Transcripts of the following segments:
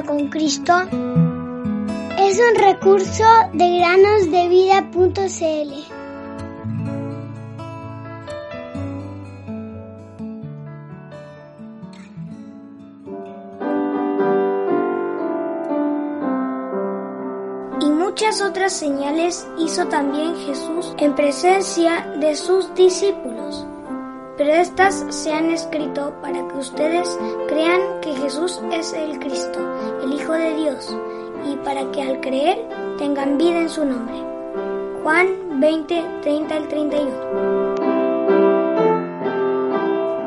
con Cristo es un recurso de granosdevida.cl. Y muchas otras señales hizo también Jesús en presencia de sus discípulos pero estas se han escrito para que ustedes crean que Jesús es el Cristo, Hijo de Dios, y para que al creer tengan vida en su nombre. Juan 20, 30 al 31.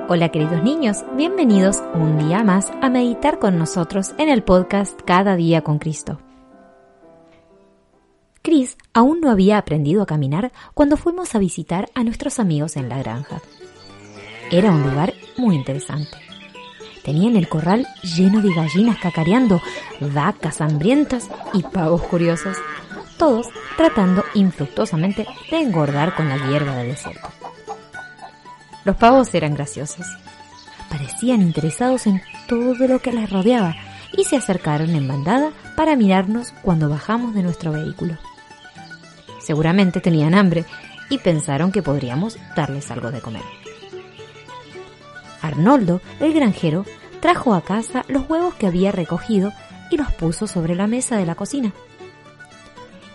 Hola queridos niños, bienvenidos un día más a meditar con nosotros en el podcast Cada día con Cristo. Chris aún no había aprendido a caminar cuando fuimos a visitar a nuestros amigos en la granja. Era un lugar muy interesante. Tenían el corral lleno de gallinas cacareando, vacas hambrientas y pavos curiosos, todos tratando infructuosamente de engordar con la hierba del desierto. Los pavos eran graciosos. Parecían interesados en todo lo que les rodeaba y se acercaron en bandada para mirarnos cuando bajamos de nuestro vehículo. Seguramente tenían hambre y pensaron que podríamos darles algo de comer. Arnoldo, el granjero, trajo a casa los huevos que había recogido y los puso sobre la mesa de la cocina.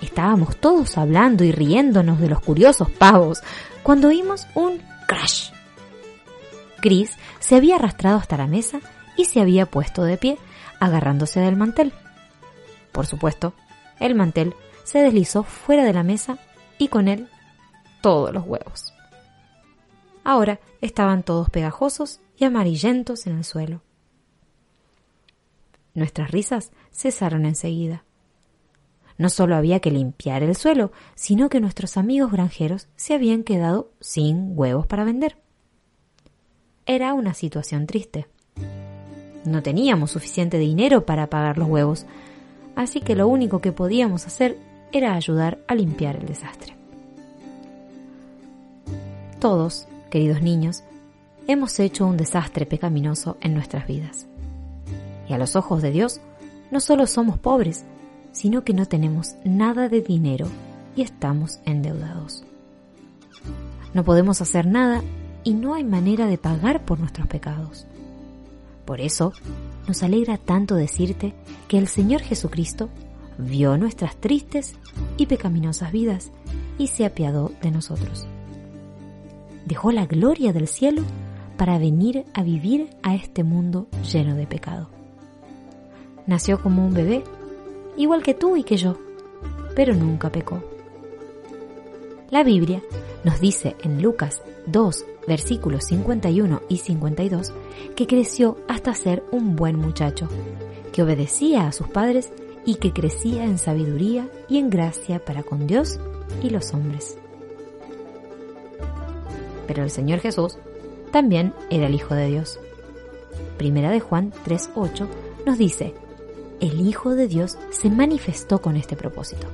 Estábamos todos hablando y riéndonos de los curiosos pavos cuando oímos un crash. Chris se había arrastrado hasta la mesa y se había puesto de pie, agarrándose del mantel. Por supuesto, el mantel se deslizó fuera de la mesa y con él todos los huevos. Ahora estaban todos pegajosos y amarillentos en el suelo. Nuestras risas cesaron enseguida. No solo había que limpiar el suelo, sino que nuestros amigos granjeros se habían quedado sin huevos para vender. Era una situación triste. No teníamos suficiente dinero para pagar los huevos, así que lo único que podíamos hacer era ayudar a limpiar el desastre. Todos queridos niños, hemos hecho un desastre pecaminoso en nuestras vidas. Y a los ojos de Dios, no solo somos pobres, sino que no tenemos nada de dinero y estamos endeudados. No podemos hacer nada y no hay manera de pagar por nuestros pecados. Por eso, nos alegra tanto decirte que el Señor Jesucristo vio nuestras tristes y pecaminosas vidas y se apiadó de nosotros dejó la gloria del cielo para venir a vivir a este mundo lleno de pecado. Nació como un bebé, igual que tú y que yo, pero nunca pecó. La Biblia nos dice en Lucas 2, versículos 51 y 52, que creció hasta ser un buen muchacho, que obedecía a sus padres y que crecía en sabiduría y en gracia para con Dios y los hombres pero el Señor Jesús también era el Hijo de Dios. Primera de Juan 3.8 nos dice, el Hijo de Dios se manifestó con este propósito,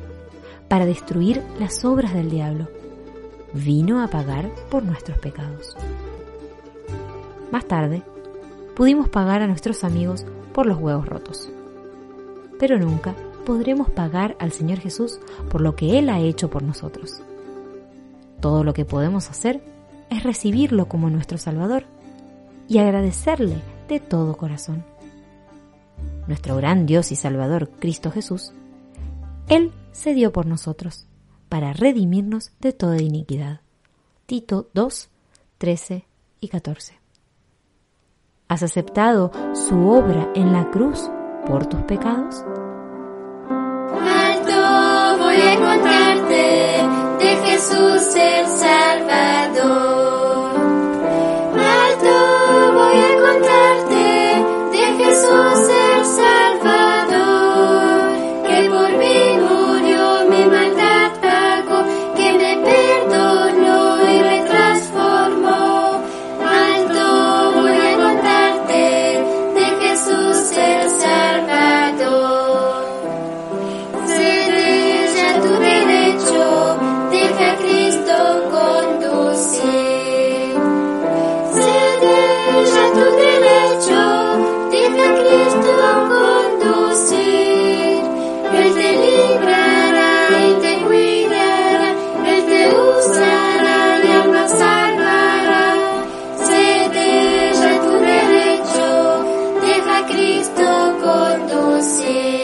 para destruir las obras del diablo. Vino a pagar por nuestros pecados. Más tarde, pudimos pagar a nuestros amigos por los huevos rotos. Pero nunca podremos pagar al Señor Jesús por lo que Él ha hecho por nosotros. Todo lo que podemos hacer es recibirlo como nuestro Salvador y agradecerle de todo corazón. Nuestro gran Dios y Salvador, Cristo Jesús, Él se dio por nosotros para redimirnos de toda iniquidad. Tito 2, 13 y 14. ¿Has aceptado su obra en la cruz por tus pecados? Alto voy a de Jesús el Salvador. Él te librará y te cuidará, Él te usará, te abrazará, sede tu derecho, deja Cristo con tu cielo.